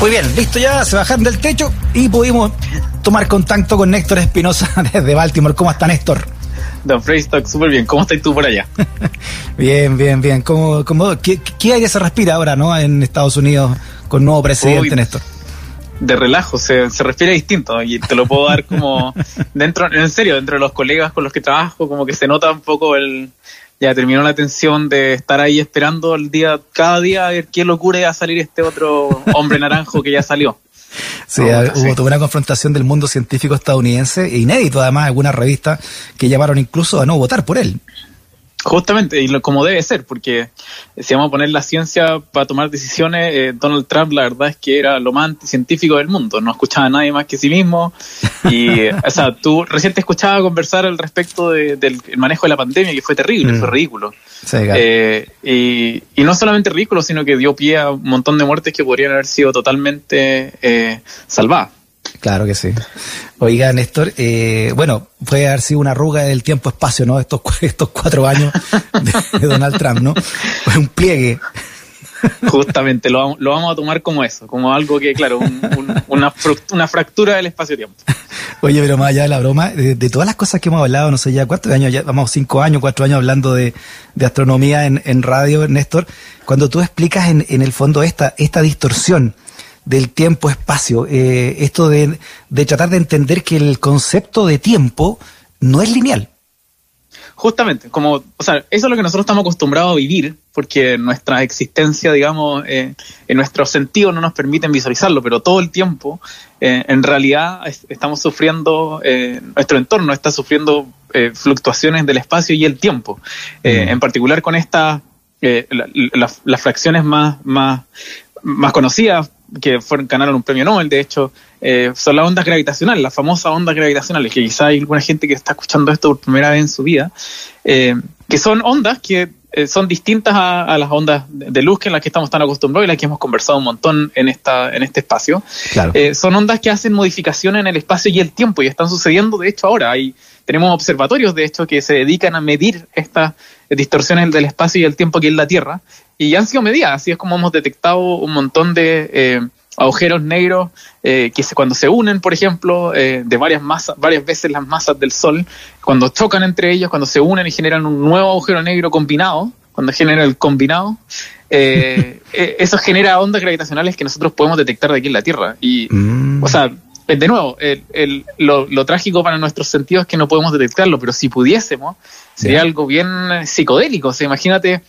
Muy bien, listo ya, se bajaron del techo y pudimos tomar contacto con Néstor Espinosa desde Baltimore. ¿Cómo está Néstor? Don Freystock, súper bien. ¿Cómo estás tú por allá? bien, bien, bien. ¿Cómo, cómo, qué, ¿Qué aire se respira ahora no en Estados Unidos con nuevo presidente, Néstor? de relajo, se, se respira distinto y te lo puedo dar como dentro, en serio, dentro de los colegas con los que trabajo, como que se nota un poco el, ya terminó la tensión de estar ahí esperando el día, cada día a ver qué locura a salir este otro hombre naranjo que ya salió. Sí, hubo toda una confrontación del mundo científico estadounidense, e inédito además, algunas revistas que llamaron incluso a no votar por él. Justamente, y lo, como debe ser, porque si vamos a poner la ciencia para tomar decisiones, eh, Donald Trump la verdad es que era lo más anticientífico del mundo, no escuchaba a nadie más que sí mismo. Y, o sea, tú recién te escuchaba conversar al respecto del manejo de la pandemia, que fue terrible, fue mm. ridículo. Eh, y, y, no solamente ridículo, sino que dio pie a un montón de muertes que podrían haber sido totalmente eh, salvadas. Claro que sí. Oiga, Néstor, eh, bueno, puede haber sido una arruga del tiempo-espacio, ¿no? Estos, estos cuatro años de, Donald Trump, ¿no? un pliegue. Justamente, lo, lo, vamos a tomar como eso, como algo que, claro, una, una, fractura del espacio-tiempo. Oye, pero más allá de la broma, de, todas las cosas que hemos hablado, no sé ya cuántos años, ya vamos cinco años, cuatro años hablando de, de astronomía en, en, radio, Néstor, cuando tú explicas en, en el fondo esta, esta distorsión del tiempo-espacio, eh, esto de, de tratar de entender que el concepto de tiempo no es lineal. Justamente, como, o sea, eso es lo que nosotros estamos acostumbrados a vivir, porque nuestra existencia, digamos, eh, en nuestros sentidos no nos permiten visualizarlo, pero todo el tiempo, eh, en realidad, estamos sufriendo, eh, nuestro entorno está sufriendo fluctuaciones del espacio y el tiempo. Mm. En particular con estas, las fracciones más, más, más conocidas, que fueron, ganaron un premio Nobel, de hecho, eh, son las ondas gravitacionales, las famosas ondas gravitacionales, que quizá hay alguna gente que está escuchando esto por primera vez en su vida, eh, que son ondas que eh, son distintas a, las ondas de luz que en las que estamos tan acostumbrados y las que hemos conversado un montón en esta en este espacio. son ondas que hacen modificaciones en el espacio y el tiempo y están sucediendo de hecho ahora. Hay, tenemos observatorios de hecho que se dedican a medir estas distorsiones del espacio y el tiempo aquí en la Tierra y han sido medidas, así es como hemos detectado un montón de eh, agujeros negros eh, que se, cuando se unen, por ejemplo, eh, de varias masas, varias veces las masas del Sol, cuando chocan entre ellos, cuando se unen y generan un nuevo agujero negro combinado, cuando genera el combinado, eso genera ondas gravitacionales que nosotros podemos detectar de aquí en la Tierra. Y, mm. o sea, de nuevo, el, lo, trágico para nuestros sentidos es que no podemos detectarlo, pero si pudiésemos, sería algo bien psicodélico. O sea, imagínate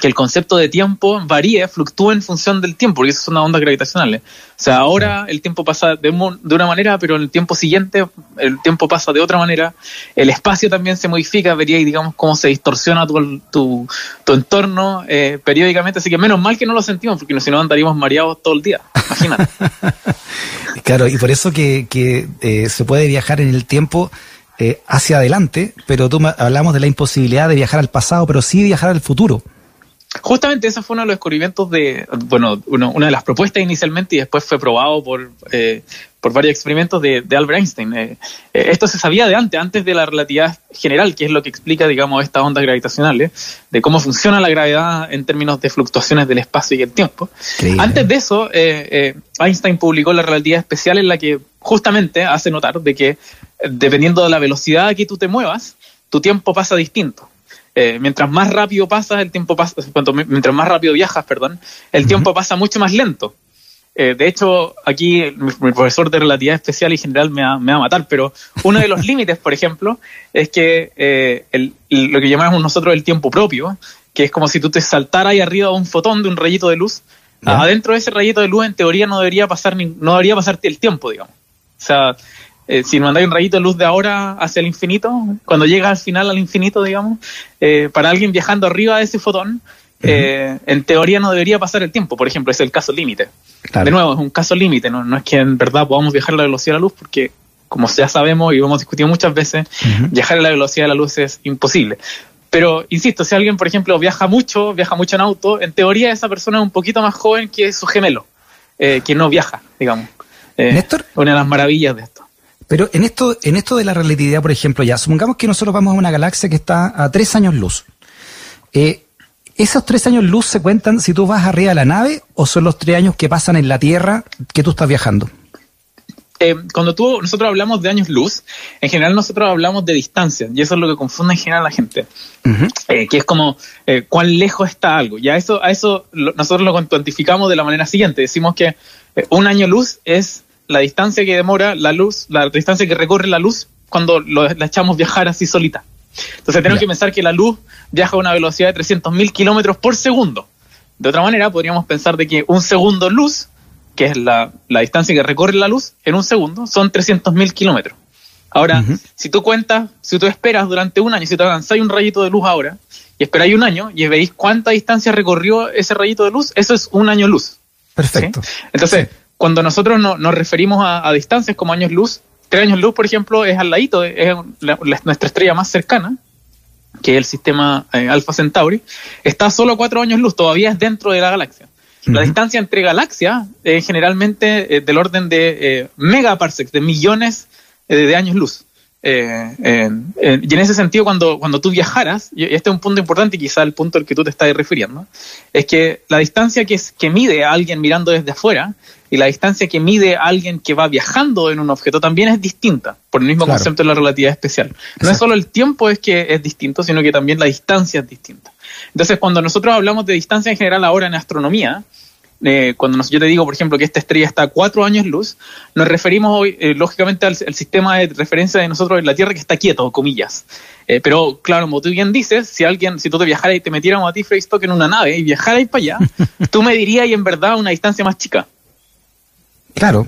que el concepto de tiempo varíe, fluctúe en función del tiempo, porque eso es una onda gravitacional. O sea, ahora el tiempo pasa de, de, una manera, pero en el tiempo siguiente el tiempo pasa de otra manera. El espacio también se modifica, vería digamos cómo se distorsiona tu, tu, tu entorno eh, periódicamente. Así que menos mal que no lo sentimos, porque si no andaríamos mareados todo el día. Imagínate. claro, y por eso que, que eh, se puede viajar en el tiempo. Eh, hacia adelante, pero tú hablamos de la imposibilidad de viajar al pasado, pero sí viajar al futuro. Justamente ese fue uno de los descubrimientos de, bueno, una de las propuestas inicialmente y después fue probado por, eh, por varios experimentos de, Albert Einstein. Eh, eh, esto se sabía de antes, antes de la relatividad general, que es lo que explica, digamos, estas ondas gravitacionales, de cómo funciona la gravedad en términos de fluctuaciones del espacio y el tiempo. Antes de eso, Einstein publicó la relatividad especial en la que justamente hace notar de que dependiendo de la velocidad a que tú te muevas, tu tiempo pasa distinto. Eh, mientras más rápido pasas, el tiempo pasa, cuanto, mientras más rápido viajas, perdón, el tiempo pasa mucho más lento. Eh, de hecho, aquí mi, profesor de relatividad especial y general me va, me va, a matar, pero uno de los límites, por ejemplo, es que eh, el, lo que llamamos nosotros el tiempo propio, que es como si tú te saltaras ahí arriba un fotón de un rayito de luz, adentro de ese rayito de luz en teoría no debería pasar ni, no debería pasarte el tiempo, digamos. O sea, eh, si mandáis un rayito de luz de ahora hacia el infinito, cuando llega al final al infinito, digamos, eh, para alguien viajando arriba de ese fotón, eh, en teoría no debería pasar el tiempo. Por ejemplo, es el caso límite. De nuevo, es un caso límite, ¿no? no es que en verdad podamos viajar a la velocidad de la luz porque como ya sabemos y hemos discutido muchas veces, viajar a la velocidad de la luz es imposible. Pero, insisto, si alguien, por ejemplo, viaja mucho, viaja mucho en auto, en teoría esa persona es un poquito más joven que su gemelo, eh, que no viaja, digamos. Eh, Néstor. Una de las maravillas de esto. Pero en esto, en esto de la relatividad, por ejemplo, ya, supongamos que nosotros vamos a una galaxia que está a tres años luz. Eh, ¿Esos tres años luz se cuentan si tú vas arriba de la nave o son los tres años que pasan en la Tierra que tú estás viajando? Eh, cuando tú, nosotros hablamos de años luz, en general nosotros hablamos de distancia, y eso es lo que confunde en general a la gente, eh, que es como eh, cuán lejos está algo. Y a eso, a eso nosotros lo cuantificamos de la manera siguiente, decimos que un año luz es la distancia que demora la luz, la distancia que recorre la luz cuando la echamos viajar así solita. Entonces tenemos que pensar que la luz viaja a una velocidad de 300.000 kilómetros por segundo. De otra manera, podríamos pensar de que un segundo luz que es la, distancia que recorre la luz en un segundo, son 300.000 kilómetros. Ahora, si tú cuentas, si tú esperas durante un año, si te avanzáis un rayito de luz ahora, y esperáis un año y veis cuánta distancia recorrió ese rayito de luz, eso es un año luz. Perfecto. Entonces, cuando nosotros nos referimos a, distancias como años luz, tres años luz, por ejemplo, es al ladito, es nuestra estrella más cercana, que es el sistema eh, Alpha Centauri, está solo cuatro años luz, todavía es dentro de la galaxia. La distancia entre galaxias es generalmente eh, del orden de eh, megaparsecs, de millones eh, de años luz. y en ese sentido, cuando, cuando tú viajaras, y este es un punto importante y quizá el punto al que tú te estás refiriendo, es que la distancia que, es, que mide a alguien mirando desde afuera y la distancia que mide alguien que va viajando en un objeto también es distinta, por el mismo concepto de la relatividad especial. No es solo el tiempo es que es distinto, sino que también la distancia es distinta. Entonces, cuando nosotros hablamos de distancia en general ahora en astronomía, eh, cuando yo te digo, por ejemplo, que esta estrella está a cuatro años luz, nos referimos hoy, eh, lógicamente, al, sistema de referencia de nosotros en la Tierra que está quieto, comillas. Eh, pero, claro, como tú bien dices, si alguien, si tú te viajaras y te metiéramos a ti, Facebook, en una nave y viajaras para allá, tú me dirías, y en verdad, una distancia más chica. Claro.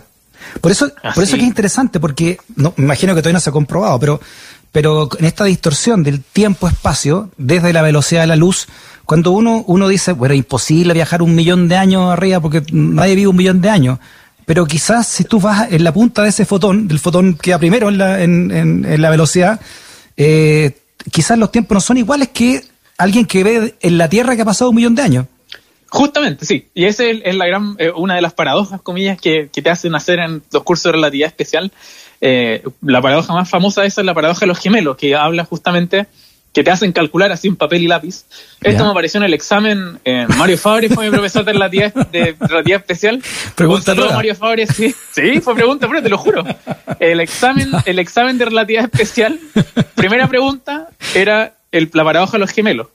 Por eso, por eso que es interesante, porque no, me imagino que todavía no se ha comprobado, pero pero en esta distorsión del tiempo-espacio, desde la velocidad de la luz, cuando uno, uno dice, bueno, imposible viajar un millón de años arriba porque nadie vive un millón de años, pero quizás si tú vas en la punta de ese fotón, del fotón que va primero en la, en, en, la velocidad, eh, quizás los tiempos no son iguales que alguien que ve en la Tierra que ha pasado un millón de años. Justamente, sí. Y esa es, la gran, eh, una de las paradojas, comillas, que, que, te hacen hacer en los cursos de relatividad especial, eh, la paradoja más famosa esa es la paradoja de los gemelos, que habla justamente que te hacen calcular así un papel y lápiz. Esto me apareció en el examen. Eh, Mario Fabre fue mi profesor de relatividad, de relatividad especial. Pregúntalo Mario Fabre, sí. Sí, fue pregunta, pero te lo juro. El examen, el examen de relatividad especial, primera pregunta era el, la paradoja de los gemelos.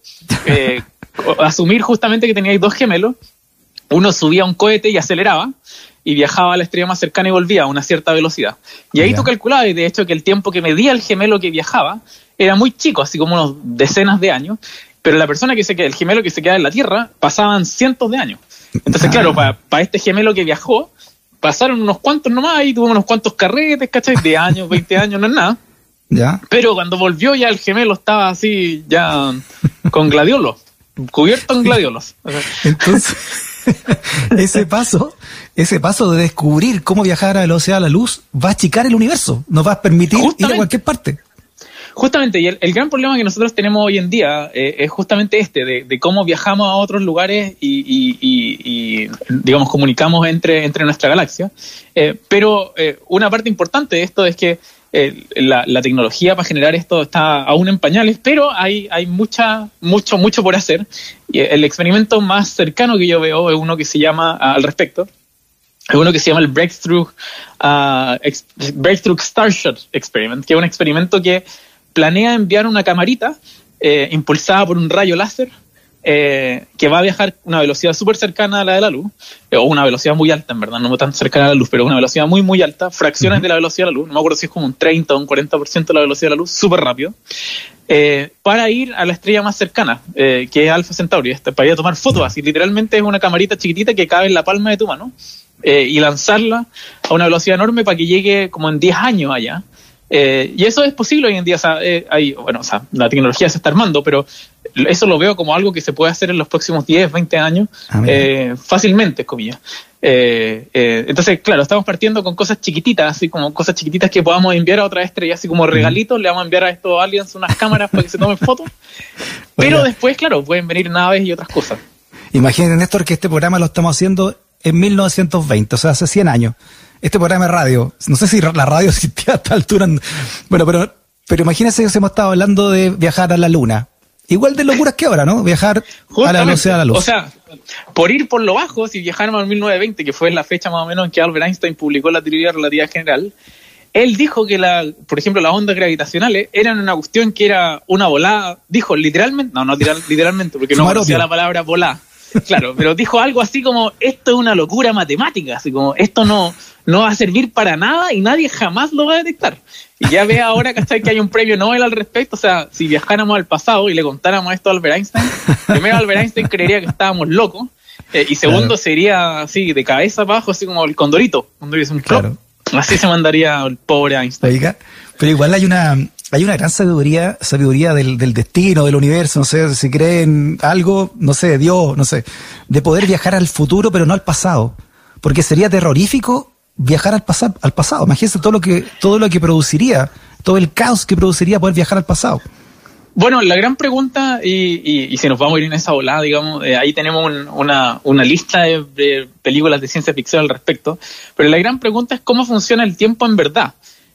Eh, asumir justamente que teníais dos gemelos. Uno subía un cohete y aceleraba y viajaba a la estrella más cercana y volvía a una cierta velocidad. Y ahí tú calculabas, y de hecho, que el tiempo que medía el gemelo que viajaba era muy chico, así como unos decenas de años, pero la persona que se queda, el gemelo que se queda en la Tierra, pasaban cientos de años. Entonces, claro, para este gemelo que viajó, pasaron unos cuantos nomás y tuvo unos cuantos carretes, ¿cachai? De años, 20 años, no es nada. Pero cuando volvió ya el gemelo estaba así, ya con gladiolos, cubierto en gladiolos. Entonces, ese paso ese paso de descubrir cómo viajar a la velocidad de la luz va a achicar el universo, nos va a permitir ir a cualquier parte. Justamente, y el, gran problema que nosotros tenemos hoy en día eh, es justamente este, de, cómo viajamos a otros lugares y, digamos, comunicamos entre, entre nuestra galaxia. Eh, pero eh, una parte importante de esto es que la, tecnología para generar esto está aún en pañales, pero hay, hay mucha, mucho, mucho por hacer. Y el experimento más cercano que yo veo es uno que se llama, al respecto, es uno que se llama el Breakthrough, uh, Breakthrough Starshot Experiment, que es un experimento que planea enviar una camarita eh, impulsada por un rayo láser eh, que va a viajar a una velocidad súper cercana a la de la luz, eh, o una velocidad muy alta, en verdad, no tan cercana a la luz, pero una velocidad muy, muy alta, fracciones de la velocidad de la luz, no me acuerdo si es como un 30 o un 40% de la velocidad de la luz, súper rápido, para ir a la estrella más cercana, que es Alpha Centauri, este, para ir a tomar fotos, así literalmente es una camarita chiquitita que cabe en la palma de tu mano, y lanzarla a una velocidad enorme para que llegue como en 10 años allá Eh, y eso es posible hoy en día, o sea, eh, hay, bueno, o sea, la tecnología se está armando, pero eso lo veo como algo que se puede hacer en los próximos 10, 20 años, ah, eh, fácilmente, comillas. entonces, claro, estamos partiendo con cosas chiquititas, así como cosas chiquititas que podamos enviar a otra estrella, así como regalitos, le vamos a enviar a estos aliens unas cámaras para que se tomen fotos. Pero después, claro, pueden venir naves y otras cosas. Imaginen, Néstor, que este programa lo estamos haciendo en 1920, o sea, hace 100 años este programa de radio, no sé si la radio existía a esta altura, bueno, pero, pero imagínense que hemos estado hablando de viajar a la luna. Igual de locuras que ahora, ¿no? Viajar a la velocidad de la luz. O sea, por ir por lo bajo, si viajáramos en 1920, que fue la fecha más o menos en que Albert Einstein publicó la teoría relativa general, él dijo que, la, por ejemplo, las ondas gravitacionales eran una cuestión que era una volada, dijo literalmente, no, no literalmente, porque no conocía la palabra volada, claro, pero dijo algo así como, esto es una locura matemática, así como, esto no, no va a servir para nada y nadie jamás lo va a detectar. Y ya ve ahora, ¿cachai? Que hay un premio Nobel al respecto. O sea, si viajáramos al pasado y le contáramos esto a Albert Einstein, primero Albert Einstein creería que estábamos locos. Eh, y segundo sería así, de cabeza abajo, así como el condorito. Cuando un claro. Así se mandaría el pobre Einstein. pero igual hay una, hay una gran sabiduría, sabiduría del, destino, del universo, no sé, si creen algo, no sé, Dios, no sé, de poder viajar al futuro, pero no al pasado. Porque sería terrorífico viajar al, pasado al pasado. Imagínense todo lo que, todo lo que produciría, todo el caos que produciría poder viajar al pasado. Bueno, la gran pregunta, y, y, si nos vamos a ir en esa volada, digamos, eh, ahí tenemos una, una, lista de, películas de ciencia ficción al respecto, pero la gran pregunta es cómo funciona el tiempo en verdad.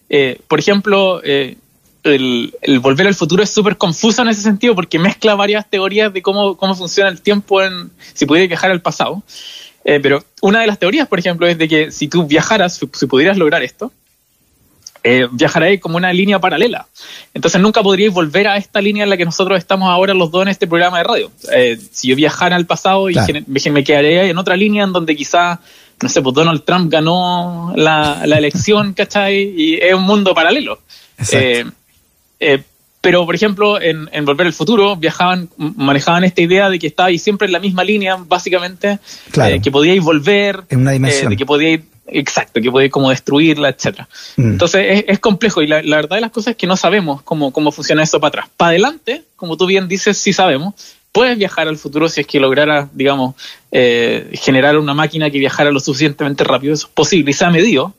Eh, por ejemplo, eh, el, el, volver al futuro es súper confuso en ese sentido porque mezcla varias teorías de cómo, cómo funciona el tiempo en, si pudiera viajar al pasado. Eh, pero una de las teorías, por ejemplo, es de que si tú viajaras, si pudieras lograr esto, eh, viajaréis como una línea paralela. Entonces nunca podríais volver a esta línea en la que nosotros estamos ahora los dos en este programa de radio. Eh, si yo viajara al pasado y me, quedaría en otra línea en donde quizá, no sé, pues Donald Trump ganó la, elección, ¿cachai? Y es un mundo paralelo. Eh, eh pero, por ejemplo, en, Volver al Futuro viajaban, manejaban esta idea de que estabais siempre en la misma línea, básicamente, eh, que podíais volver, en una dimensión. Eh, que podíais, exacto, que podíais como destruirla, etcétera. Mm. Entonces es, complejo y la, verdad de las cosas es que no sabemos cómo, cómo funciona eso para atrás. Para adelante, como tú bien dices, sí sabemos. Puedes viajar al futuro si es que lograra, digamos, eh, generar una máquina que viajara lo suficientemente rápido. Eso es posible y se ha medido.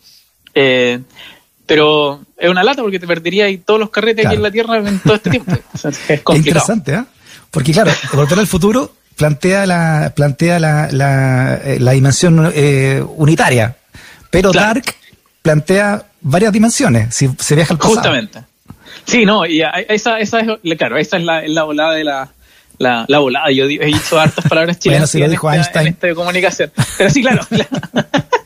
Pero es una lata porque te perderías todos los carretes aquí en la Tierra en todo este tiempo. es interesante, ¿eh? Porque claro, Volver al Futuro plantea la, plantea la, la, eh, dimensión eh, unitaria, pero Dark plantea varias dimensiones, si se viaja al pasado. Justamente. Sí, no, y esa, esa es, claro, esa es la, la volada de la, la, la volada. Yo he dicho hartas palabras chilenas bueno, si lo dijo Einstein. en esta comunicación. Pero sí, claro.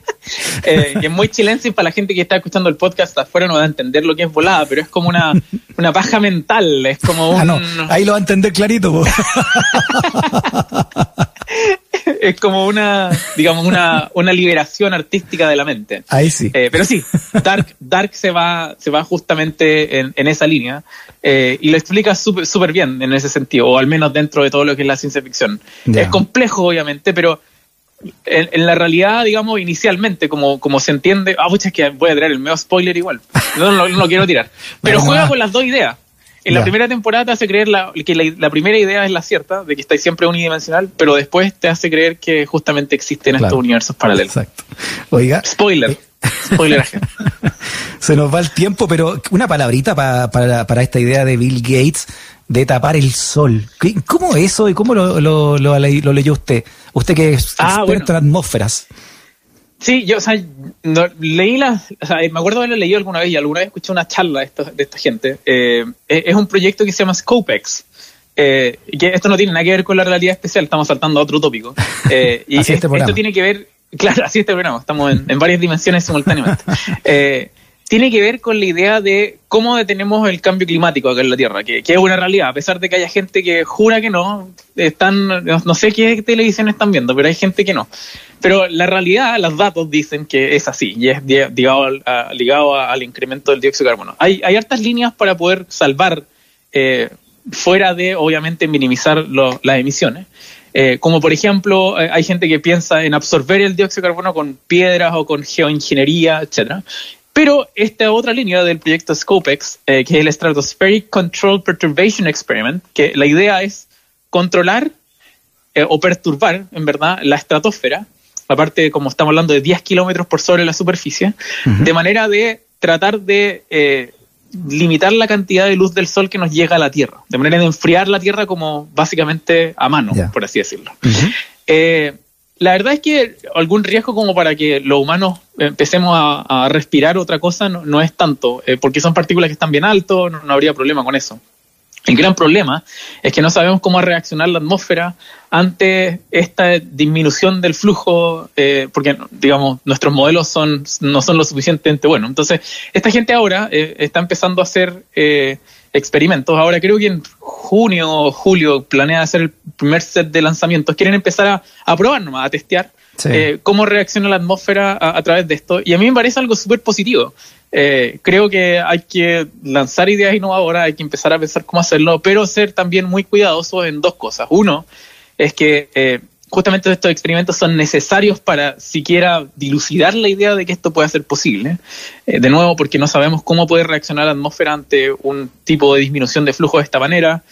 eh, es muy chilense y para la gente que está escuchando el podcast afuera no va a entender lo que es volada, pero es como una, una paja mental, es como un... Ah, ahí lo va a entender clarito. es como una, digamos, una, una liberación artística de la mente. Ahí sí. Eh, pero sí, Dark, Dark se va, se va justamente en, en esa línea eh, y lo explica súper bien en ese sentido, o al menos dentro de todo lo que es la ciencia ficción. Es complejo, obviamente, pero en, la realidad, digamos, inicialmente, como, como se entiende, ah, pucha, es que voy a tirar el medio spoiler igual. No, no, lo quiero tirar. Pero juega con las dos ideas. En la primera temporada te hace creer la, que la, primera idea es la cierta, de que estáis siempre unidimensional, pero después te hace creer que justamente existen estos universos paralelos. Exacto. Oiga. Spoiler. Spoiler. Se nos va el tiempo, pero una palabrita para, para esta idea de Bill Gates de tapar el sol. ¿Cómo eso y cómo lo, lo, lo, leyó usted? Usted que es ah, experto en atmósferas. Sí, yo, o sea, leí la, o sea, me acuerdo haberlo leído alguna vez y alguna vez escuché una charla de, esto, de esta gente. Eh, es un proyecto que se llama Scopex. Eh, que esto no tiene nada que ver con la realidad especial, estamos saltando a otro tópico. Eh, y este esto tiene que ver, claro, así este programa, estamos en, en varias dimensiones simultáneamente. Tiene que ver con la idea de cómo detenemos el cambio climático acá en la Tierra, que, es una realidad, a pesar de que haya gente que jura que no, están, no sé qué televisión están viendo, pero hay gente que no. Pero la realidad, los datos dicen que es así, y es ligado, al, ligado al incremento del dióxido de carbono. Hay, hay hartas líneas para poder salvar, eh, fuera de, obviamente, minimizar las emisiones. Eh, como por ejemplo, eh, hay gente que piensa en absorber el dióxido de carbono con piedras o con geoingeniería, etcétera. Pero esta otra línea del proyecto Scopex, eh, que es el Stratospheric Control Perturbation Experiment, que la idea es controlar eh, o perturbar, en verdad, la estratosfera, aparte, como estamos hablando, de 10 kilómetros por sobre la superficie, de manera de tratar de eh, limitar la cantidad de luz del sol que nos llega a la Tierra, de manera de enfriar la Tierra como básicamente a mano, por así decirlo. La verdad es que algún riesgo como para que los humanos empecemos a, respirar otra cosa no, es tanto, eh, porque son partículas que están bien altos, no, habría problema con eso. El gran problema es que no sabemos cómo reaccionar la atmósfera ante esta disminución del flujo, eh, porque digamos nuestros modelos son no son lo suficientemente buenos. Entonces, esta gente ahora eh, está empezando a hacer experimentos. Ahora creo que en junio o julio planea hacer el primer set de lanzamientos. Quieren empezar a, probar nomás, a testear cómo reacciona la atmósfera a, través de esto. Y a mí me parece algo súper positivo. Eh, creo que hay que lanzar ideas innovadoras, hay que empezar a pensar cómo hacerlo, pero ser también muy cuidadosos en dos cosas. Uno es que eh, justamente estos experimentos son necesarios para siquiera dilucidar la idea de que esto pueda ser posible. Eh, de nuevo, porque no sabemos cómo puede reaccionar la atmósfera ante un tipo de disminución de flujo de esta manera,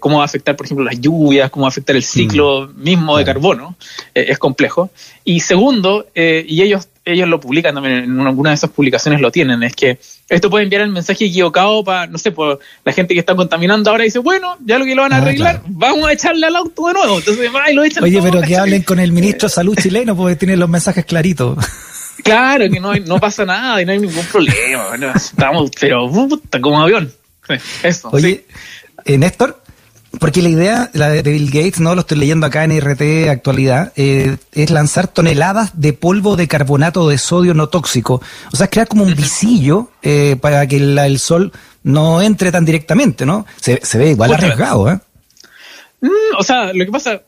cómo va a afectar, por ejemplo, las lluvias, cómo va a afectar el ciclo mm. mismo de carbono. es complejo. Y segundo, y ellos ellos lo publican también, en alguna de esas publicaciones lo tienen, es que esto puede enviar el mensaje equivocado para, no sé, por la gente que está contaminando ahora dice, bueno, ya lo que lo van a ah, arreglar, vamos a echarle al auto de nuevo. Entonces, lo echan Oye, pero que hablen con el ministro de Salud chileno porque tiene los mensajes claritos. Claro, que no, no pasa nada y no hay ningún problema. estamos, pero puta, como avión. Eso. Oye, eh, Néstor, porque la idea la de Bill Gates, no lo estoy leyendo acá en RT Actualidad, eh, es lanzar toneladas de polvo de carbonato de sodio no tóxico. O sea, crear como un visillo eh, para que el sol no entre tan directamente, ¿no? Se, ve igual arriesgado, ¿eh? Mm, o sea, lo que pasa,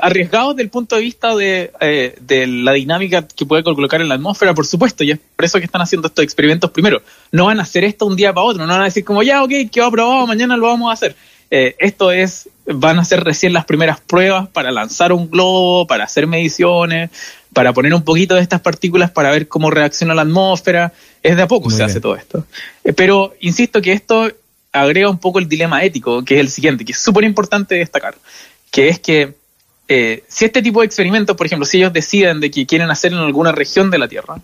arriesgado desde el punto de vista de, eh, de, la dinámica que puede colocar en la atmósfera, por supuesto, y es por eso que están haciendo estos experimentos primero. No van a hacer esto un día para otro, no van a decir como, ya, ok, quedó aprobado, mañana lo vamos a hacer. Eh, esto es, van a ser recién las primeras pruebas para lanzar un globo, para hacer mediciones, para poner un poquito de estas partículas para ver cómo reacciona la atmósfera. Es de a poco se hace todo esto. Eh, pero insisto que esto agrega un poco el dilema ético, que es el siguiente, que es súper importante destacar, que es que eh, si este tipo de experimentos, por ejemplo, si ellos deciden de que quieren hacer en alguna región de la Tierra,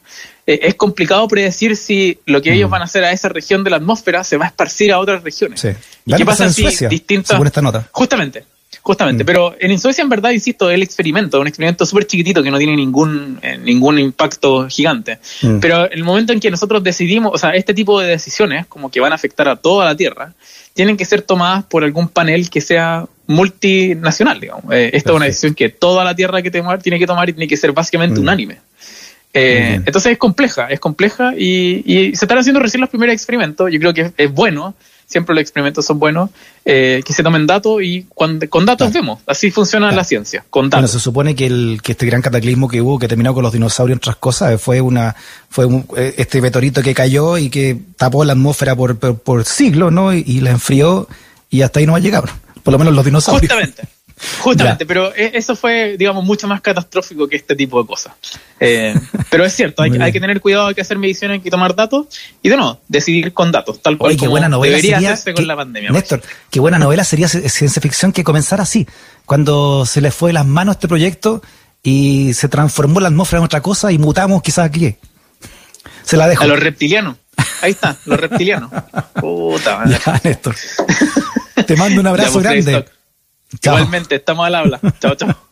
eh, es complicado predecir si lo que ellos van a hacer a esa región de la atmósfera se va a esparcir a otras regiones. Sí. ¿Qué pasa en si Suecia, según esta nota? Justamente, justamente. Mm. Pero en Suecia, en verdad, insisto, el experimento, un experimento súper chiquitito que no tiene ningún, eh, ningún impacto gigante. Mm. Pero el momento en que nosotros decidimos, o sea, este tipo de decisiones, como que van a afectar a toda la Tierra, tienen que ser tomadas por algún panel que sea multinacional, digamos. Eh, esta es una decisión que toda la tierra que tomar tiene que tomar y tiene que ser básicamente unánime. Eh, entonces es compleja, es compleja y, se están haciendo recién los primeros experimentos. Yo creo que es, bueno, siempre los experimentos son buenos, eh, que se tomen datos y cuando, con datos vemos. Así funciona la ciencia, con datos. Bueno, se supone que, el, que este gran cataclismo que hubo, que terminó con los dinosaurios y otras cosas, fue una fue este meteorito que cayó y que tapó la atmósfera por, por, siglos, ¿no? Y, y la enfrió y hasta ahí no va a llegar por lo menos los dinosaurios. Justamente. Justamente, pero e, eso fue, digamos, mucho más catastrófico que este tipo de cosas. Eh, pero es cierto, hay, que tener cuidado, hay que hacer mediciones, hay que tomar datos y de nuevo, decidir con datos, tal cual como buena novela debería sería, hacerse con la pandemia. Néstor, qué buena novela sería ciencia ficción que comenzara así, cuando se le fue de las manos este proyecto y se transformó la atmósfera en otra cosa y mutamos quizás aquí. Se la dejo. A los reptilianos. Ahí está, los reptilianos. Puta madre. Ya, Néstor. Te mando un abrazo grande. Igualmente, estamos al habla. Chao, chao.